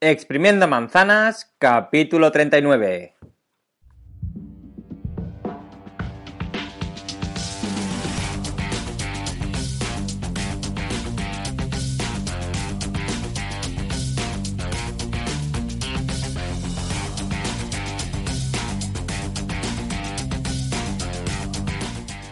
Exprimiendo manzanas, capítulo 39.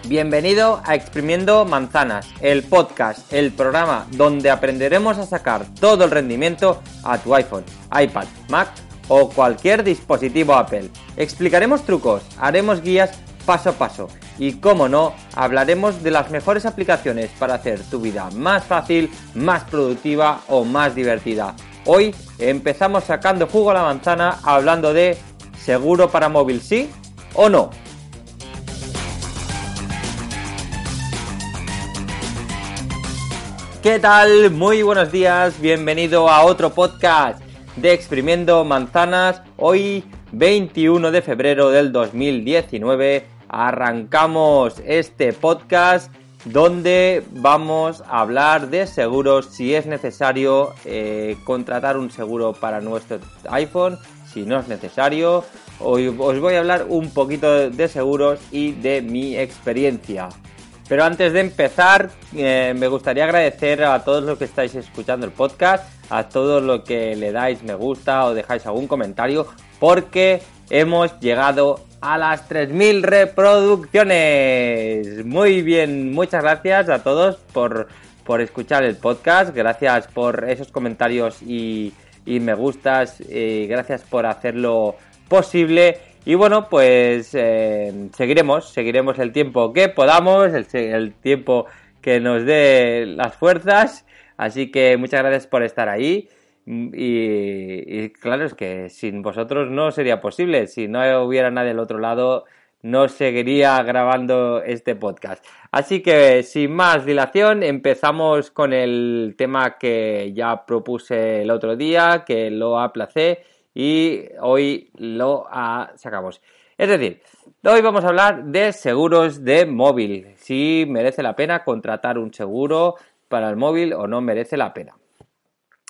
Bienvenido a Exprimiendo Manzanas, el podcast, el programa donde aprenderemos a sacar todo el rendimiento a tu iPhone, iPad, Mac o cualquier dispositivo Apple. Explicaremos trucos, haremos guías paso a paso y, como no, hablaremos de las mejores aplicaciones para hacer tu vida más fácil, más productiva o más divertida. Hoy empezamos sacando jugo a la manzana hablando de seguro para móvil sí o no. ¿Qué tal? Muy buenos días, bienvenido a otro podcast de Exprimiendo Manzanas. Hoy, 21 de febrero del 2019, arrancamos este podcast donde vamos a hablar de seguros, si es necesario eh, contratar un seguro para nuestro iPhone, si no es necesario. Hoy os voy a hablar un poquito de seguros y de mi experiencia. Pero antes de empezar, eh, me gustaría agradecer a todos los que estáis escuchando el podcast, a todos los que le dais me gusta o dejáis algún comentario, porque hemos llegado a las 3.000 reproducciones. Muy bien, muchas gracias a todos por, escuchar el podcast, gracias por esos comentarios y, me gustas, y gracias por hacerlo posible. Y bueno, pues eh, seguiremos, seguiremos el tiempo que podamos, el, tiempo que nos dé las fuerzas. Así que muchas gracias por estar ahí. Y, claro, es que sin vosotros no sería posible. Si no hubiera nadie al otro lado, no seguiría grabando este podcast. Así que sin más dilación, empezamos con el tema que ya propuse el otro día, que lo aplacé y hoy lo sacamos. Es decir, hoy vamos a hablar de seguros de móvil, si merece la pena contratar un seguro para el móvil o no merece la pena.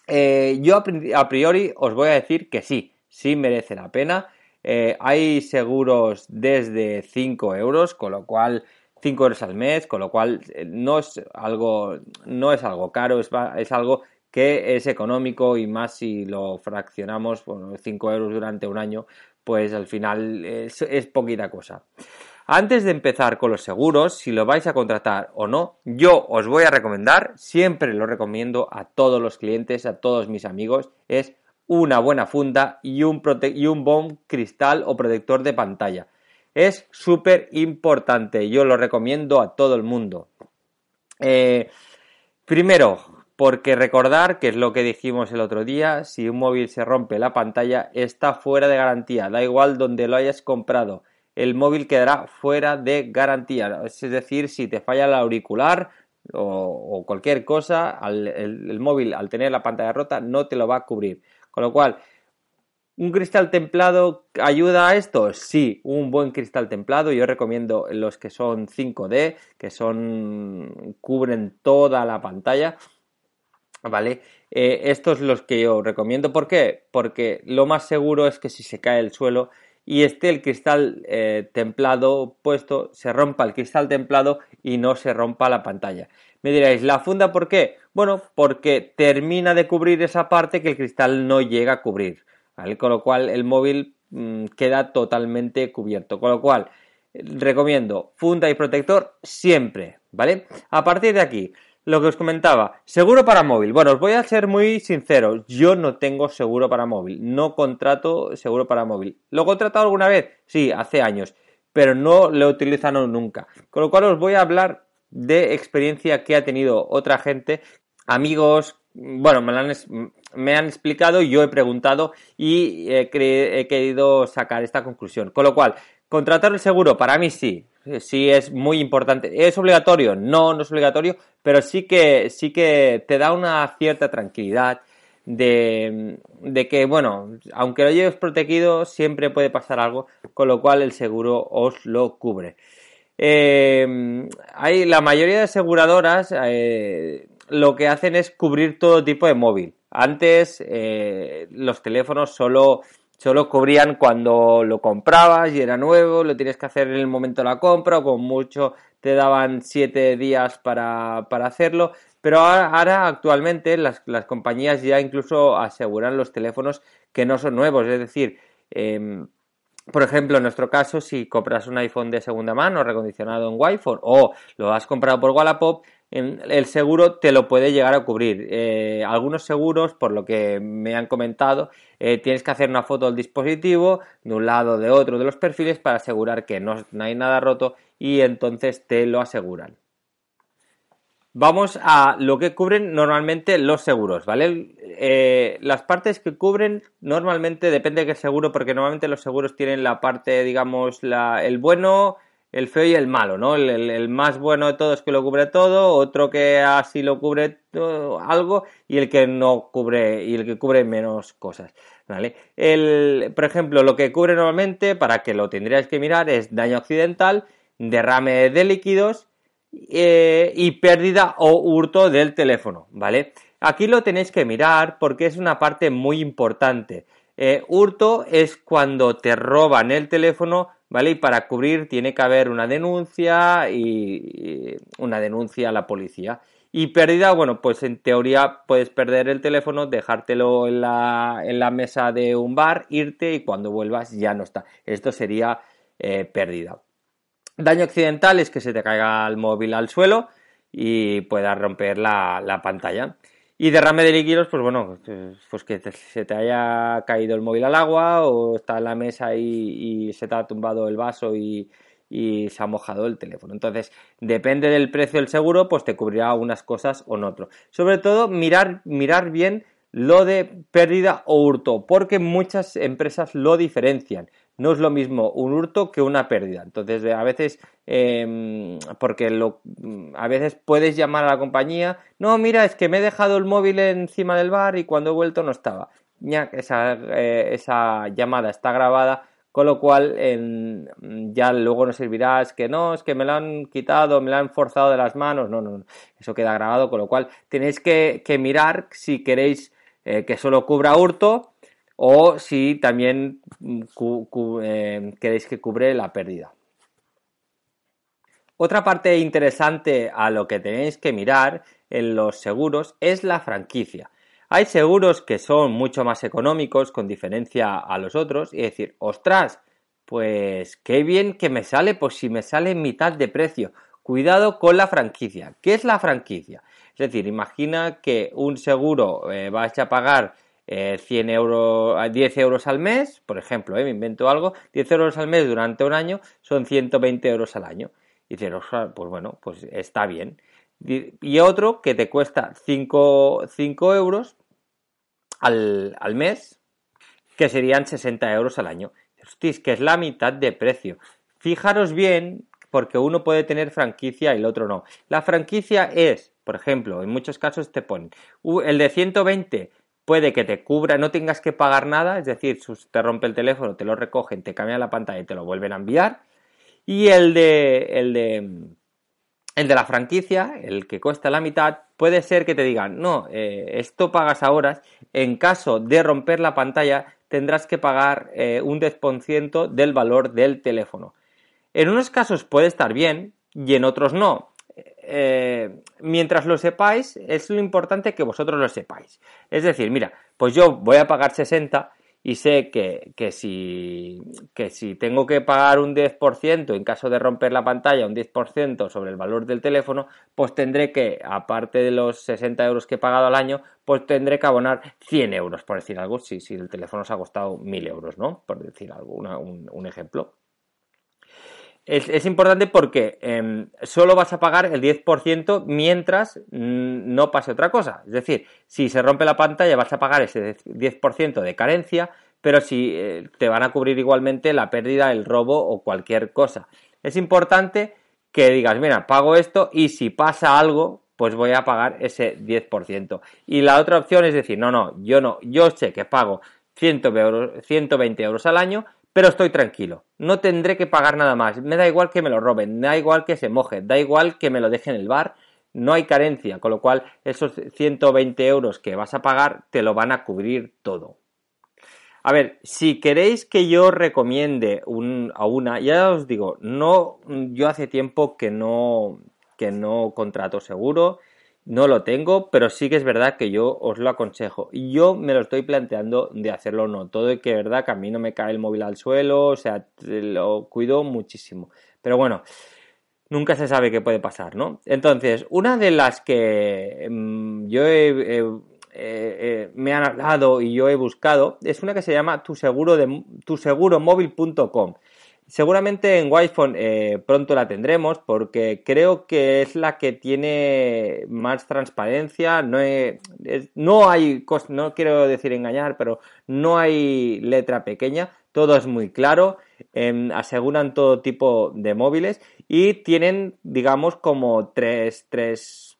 Eh, yo a priori os voy a decir que sí, sí merece la pena. Eh, hay seguros desde 5 euros, con lo cual 5 euros al mes, con lo cual eh, no es algo, no es algo caro, es, es algo que es económico y más si lo fraccionamos, bueno, 5 euros durante un año, pues al final es, poquita cosa. Antes de empezar con los seguros, si lo vais a contratar o no, yo os voy a recomendar, siempre lo recomiendo a todos los clientes, a todos mis amigos, es una buena funda y un, y un buen cristal o protector de pantalla. Es súper importante, yo lo recomiendo a todo el mundo. Eh, primero, porque recordar, que es lo que dijimos el otro día, si un móvil se rompe la pantalla está fuera de garantía, da igual donde lo hayas comprado, el móvil quedará fuera de garantía, es decir, si te falla el auricular o, cualquier cosa, el, móvil al tener la pantalla rota no te lo va a cubrir. Con lo cual, ¿Un cristal templado ayuda a esto? Sí, un buen cristal templado. Yo recomiendo los que son 5D, que son cubren toda la pantalla. ¿Vale? Eh, estos los que yo recomiendo. ¿Por qué? Porque lo más seguro es que si se cae el suelo y esté el cristal eh, templado puesto, se rompa el cristal templado y no se rompa la pantalla. Me diréis, ¿la funda por qué? Bueno, porque termina de cubrir esa parte que el cristal no llega a cubrir, Con lo cual el móvil mm, queda totalmente cubierto. Con lo cual, recomiendo funda y protector siempre, ¿vale? A partir de aquí, lo que os comentaba, seguro para móvil. Bueno, os voy a ser muy sincero, yo no tengo seguro para móvil, no contrato seguro para móvil. ¿Lo he contratado alguna vez? Sí, hace años, pero no lo he utilizado nunca. Con lo cual os voy a hablar de experiencia que ha tenido otra gente, amigos, bueno, me, han, me han explicado, yo he preguntado y he, he querido sacar esta conclusión. Con lo cual, contratar el seguro para mí sí, sí es muy importante. ¿Es obligatorio? No, no es obligatorio, pero sí que, sí que te da una cierta tranquilidad de, que, bueno, aunque lo lleves protegido, siempre puede pasar algo, con lo cual el seguro os lo cubre. Eh, hay la mayoría de aseguradoras eh, lo que hacen es cubrir todo tipo de móvil. Antes eh, los teléfonos solo, solo cubrían cuando lo comprabas y era nuevo, lo tienes que hacer en el momento de la compra o con mucho te daban siete días para, hacerlo. Pero ahora, actualmente las, compañías ya incluso aseguran los teléfonos que no son nuevos, es decir, em, por ejemplo, en nuestro caso, si compras un iPhone de segunda mano recondicionado en wi o lo has comprado por Wallapop, el seguro te lo puede llegar a cubrir. Eh, algunos seguros, por lo que me han comentado, eh, tienes que hacer una foto del dispositivo de un lado de otro de los perfiles para asegurar que no hay nada roto y entonces te lo aseguran. Vamos a lo que cubren normalmente los seguros, ¿vale? Eh, las partes que cubren normalmente depende de qué seguro, porque normalmente los seguros tienen la parte, digamos, el bueno, el feo y el malo, ¿no? El, más bueno de todos que lo cubre todo, otro que así lo cubre algo y el que no cubre y el que cubre menos cosas, ¿vale? El, por ejemplo, lo que cubre normalmente, para que lo tendríais que mirar, es daño accidental, derrame de líquidos eh, y pérdida o hurto del teléfono, ¿vale? Aquí lo tenéis que mirar porque es una parte muy importante. Eh, hurto es cuando te roban el teléfono, ¿vale? Y para cubrir tiene que haber una denuncia y, una denuncia a la policía. Y pérdida, bueno, pues en teoría puedes perder el teléfono, dejártelo en la, en la mesa de un bar, irte y cuando vuelvas ya no está. Esto sería eh, pérdida. Daño accidental es que se te caiga el móvil al suelo y pueda romper la, pantalla. Y derrame de líquidos, pues bueno, pues que se te haya caído el móvil al agua o está en la mesa y, se te ha tumbado el vaso y, se ha mojado el teléfono. Entonces, depende del precio del seguro, pues te cubrirá unas cosas o no otro. Sobre todo, mirar, mirar bien lo de pérdida o hurto, porque muchas empresas lo diferencian no es lo mismo un hurto que una pérdida. Entonces, a veces, em, porque lo, a veces puedes llamar a la compañía, no, mira, es que me he dejado el móvil encima del bar y cuando he vuelto no estaba. Ya, esa, eh, esa llamada está grabada, con lo cual ya luego no servirá, es que no, es que me lo han quitado, me lo han forzado de las manos, no, no, eso queda grabado, con lo cual tenéis que, mirar si queréis eh, que solo cubra hurto o si también mm, eh, queréis que cubre la pérdida. Otra parte interesante a lo que tenéis que mirar en los seguros es la franquicia. Hay seguros que son mucho más económicos con diferencia a los otros y decir, ostras, pues qué bien que me sale, pues si me sale en mitad de precio. Cuidado con la franquicia. ¿Qué es la franquicia? Es decir, imagina que un seguro eh, vais a pagar 100 eh, euros, 10 euros al mes, por ejemplo, eh, me invento algo, 10 euros al mes durante un año son 120 euros al año. Y dices, pues bueno, pues está bien. Y otro que te cuesta 5, euros al, al, mes, que serían 60 euros al año. Hostia, que es la mitad de precio. Fijaros bien, porque uno puede tener franquicia y el otro no. La franquicia es, por ejemplo, en muchos casos te ponen el de 120 puede que te cubra, no tengas que pagar nada, es decir, te rompe el teléfono, te lo recogen, te cambian la pantalla y te lo vuelven a enviar. Y el de, el de, el de la franquicia, el que cuesta la mitad, puede ser que te digan, no, eh, esto pagas ahora, en caso de romper la pantalla tendrás que pagar eh, un 10% del valor del teléfono. En unos casos puede estar bien y en otros no. Eh, mientras lo sepáis, es lo importante que vosotros lo sepáis. Es decir, mira, pues yo voy a pagar 60 y sé que, que, si, que si tengo que pagar un 10% en caso de romper la pantalla, un 10% sobre el valor del teléfono, pues tendré que, aparte de los 60 euros que he pagado al año, pues tendré que abonar 100 euros, por decir algo, si, si el teléfono os ha costado 1000 euros, ¿no? Por decir algo, un ejemplo es, importante porque em, solo vas a pagar el 10% mientras mm, no pase otra cosa. Es decir, si se rompe la pantalla vas a pagar ese 10% de carencia, pero si eh, te van a cubrir igualmente la pérdida, el robo o cualquier cosa. Es importante que digas, mira, pago esto y si pasa algo, pues voy a pagar ese 10%. Y la otra opción es decir, no, no, yo no, yo sé que pago 120 euros al año, pero estoy tranquilo. No tendré que pagar nada más. Me da igual que me lo roben, me da igual que se moje, da igual que me lo dejen en el bar. no hay carencia, con lo cual esos 120 euros que vas a pagar te lo van a cubrir todo. A ver, si queréis que yo recomiende a una, ya os digo, no, yo hace tiempo que no, que no contrato seguro, no lo tengo, pero sí que es verdad que yo os lo aconsejo. Y yo me lo estoy planteando de hacerlo no. Todo y que verdad que a mí no me cae el móvil al suelo, o sea, lo cuido muchísimo. Pero bueno, nunca se sabe qué puede pasar, ¿no? Entonces, una de las que mm, yo he me han hablado y yo he buscado es una que se llama tu seguro de tuseguromóvil.com. Seguramente en wi eh, pronto la tendremos porque creo que es la que tiene más transparencia. No, no hay, no quiero decir engañar, pero no hay letra pequeña. Todo es muy claro. Em, aseguran todo tipo de móviles y tienen, digamos, como tres, tres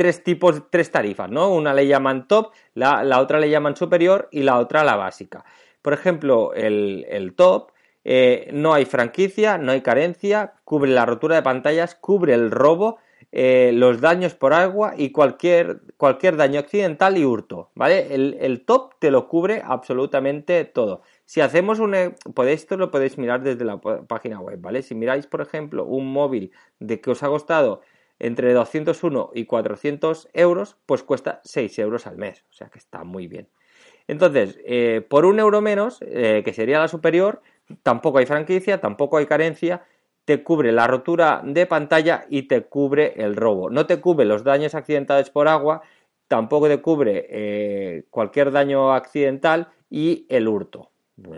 tres tipos, tres tarifas, ¿no? Una le llaman top, la, otra le llaman superior y la otra la básica. Por ejemplo, el, top, eh, no hay franquicia, no hay carencia, cubre la rotura de pantallas, cubre el robo, eh, los daños por agua y cualquier, cualquier daño accidental y hurto, ¿vale? El, top te lo cubre absolutamente todo. Si hacemos un... Podéis, esto lo podéis mirar desde la página web, ¿vale? Si miráis, por ejemplo, un móvil de que os ha costado entre 201 y 400 euros, pues cuesta 6 euros al mes. O sea que está muy bien. Entonces, eh, por un euro menos, que sería la superior, tampoco hay franquicia, tampoco hay carencia, te cubre la rotura de pantalla y te cubre el robo. No te cubre los daños accidentales por agua, tampoco te cubre eh, cualquier daño accidental y el hurto.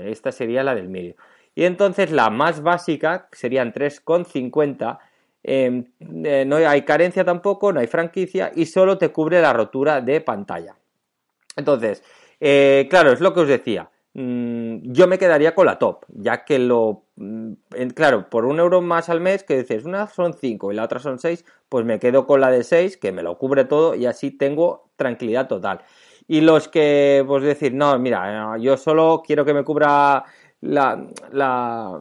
esta sería la del medio. Y entonces la más básica serían 3,50 Em, eh, no hay carencia tampoco, no hay franquicia y solo te cubre la rotura de pantalla. Entonces, eh, claro, es lo que os decía. Mm, yo me quedaría con la top, ya que lo. Mm, claro, por un euro más al mes, que dices, una son 5 y la otra son 6, pues me quedo con la de 6, que me lo cubre todo y así tengo tranquilidad total. Y los que, pues decir, no, mira, yo solo quiero que me cubra la, la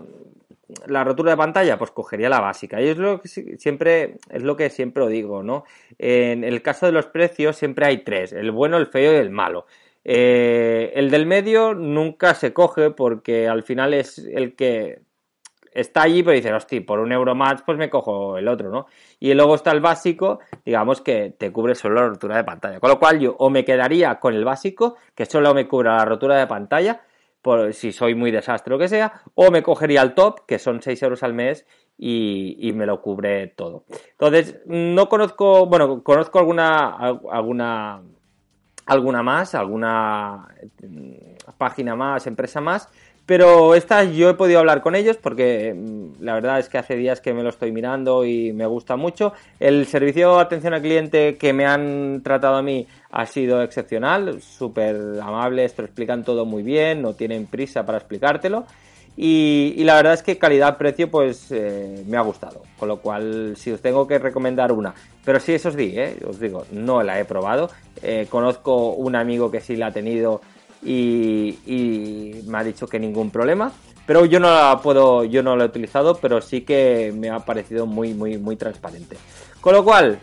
la rotura de pantalla, pues cogería la básica. Y es lo que siempre, es lo que siempre digo, ¿no? En el caso de los precios siempre hay tres, el bueno, el feo y el malo. Eh, el del medio nunca se coge porque al final es el que está allí, pero dice, hostia, por un euro más, pues me cojo el otro, ¿no? Y luego está el básico, digamos que te cubre solo la rotura de pantalla. Con lo cual yo o me quedaría con el básico, que solo me cubra la rotura de pantalla, por si soy muy desastre o que sea, o me cogería el top, que son 6 euros al mes, y, me lo cubre todo. Entonces, no conozco, bueno, conozco alguna, alguna, alguna más, alguna mm, página más, empresa más, pero esta yo he podido hablar con ellos porque mm, la verdad es que hace días que me lo estoy mirando y me gusta mucho. El servicio de atención al cliente que me han tratado a mí ha sido excepcional, súper amable, esto lo explican todo muy bien, no tienen prisa para explicártelo. Y, la verdad es que calidad-precio pues eh, me ha gustado. Con lo cual, si os tengo que recomendar una, pero sí, eso os digo, eh, os digo, no la he probado. Eh, conozco un amigo que sí la ha tenido y, me ha dicho que ningún problema. Pero yo no la puedo, yo no la he utilizado, pero sí que me ha parecido muy, muy, muy transparente. Con lo cual,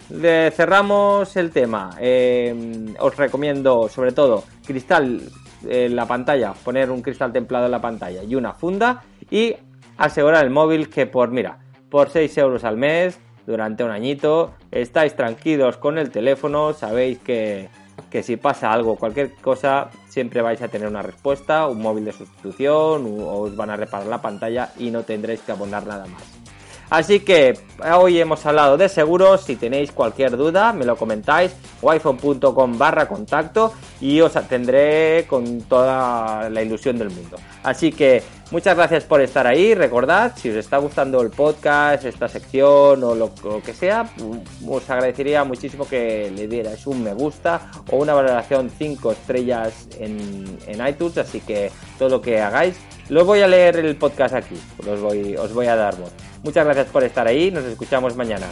cerramos el tema. Os recomiendo, sobre todo, cristal en la pantalla, poner un cristal templado en la pantalla y una funda y asegurar el móvil que por, mira, por 6 euros al mes, durante un añito, estáis tranquilos con el teléfono, sabéis que que si pasa algo, cualquier cosa, siempre vais a tener una respuesta, un móvil de sustitución, o os van a reparar la pantalla y no tendréis que abonar nada más. Así que hoy hemos hablado de seguros, si tenéis cualquier duda me lo comentáis, wiphone.com barra contacto y os atenderé con toda la ilusión del mundo. Así que muchas gracias por estar ahí, recordad, si os está gustando el podcast, esta sección o lo, que sea, os agradecería muchísimo que le dierais un me gusta o una valoración 5 estrellas en, en iTunes, así que todo lo que hagáis, lo voy a leer el podcast aquí, os voy, os voy a dar voz. Muchas gracias por estar ahí, nos escuchamos mañana.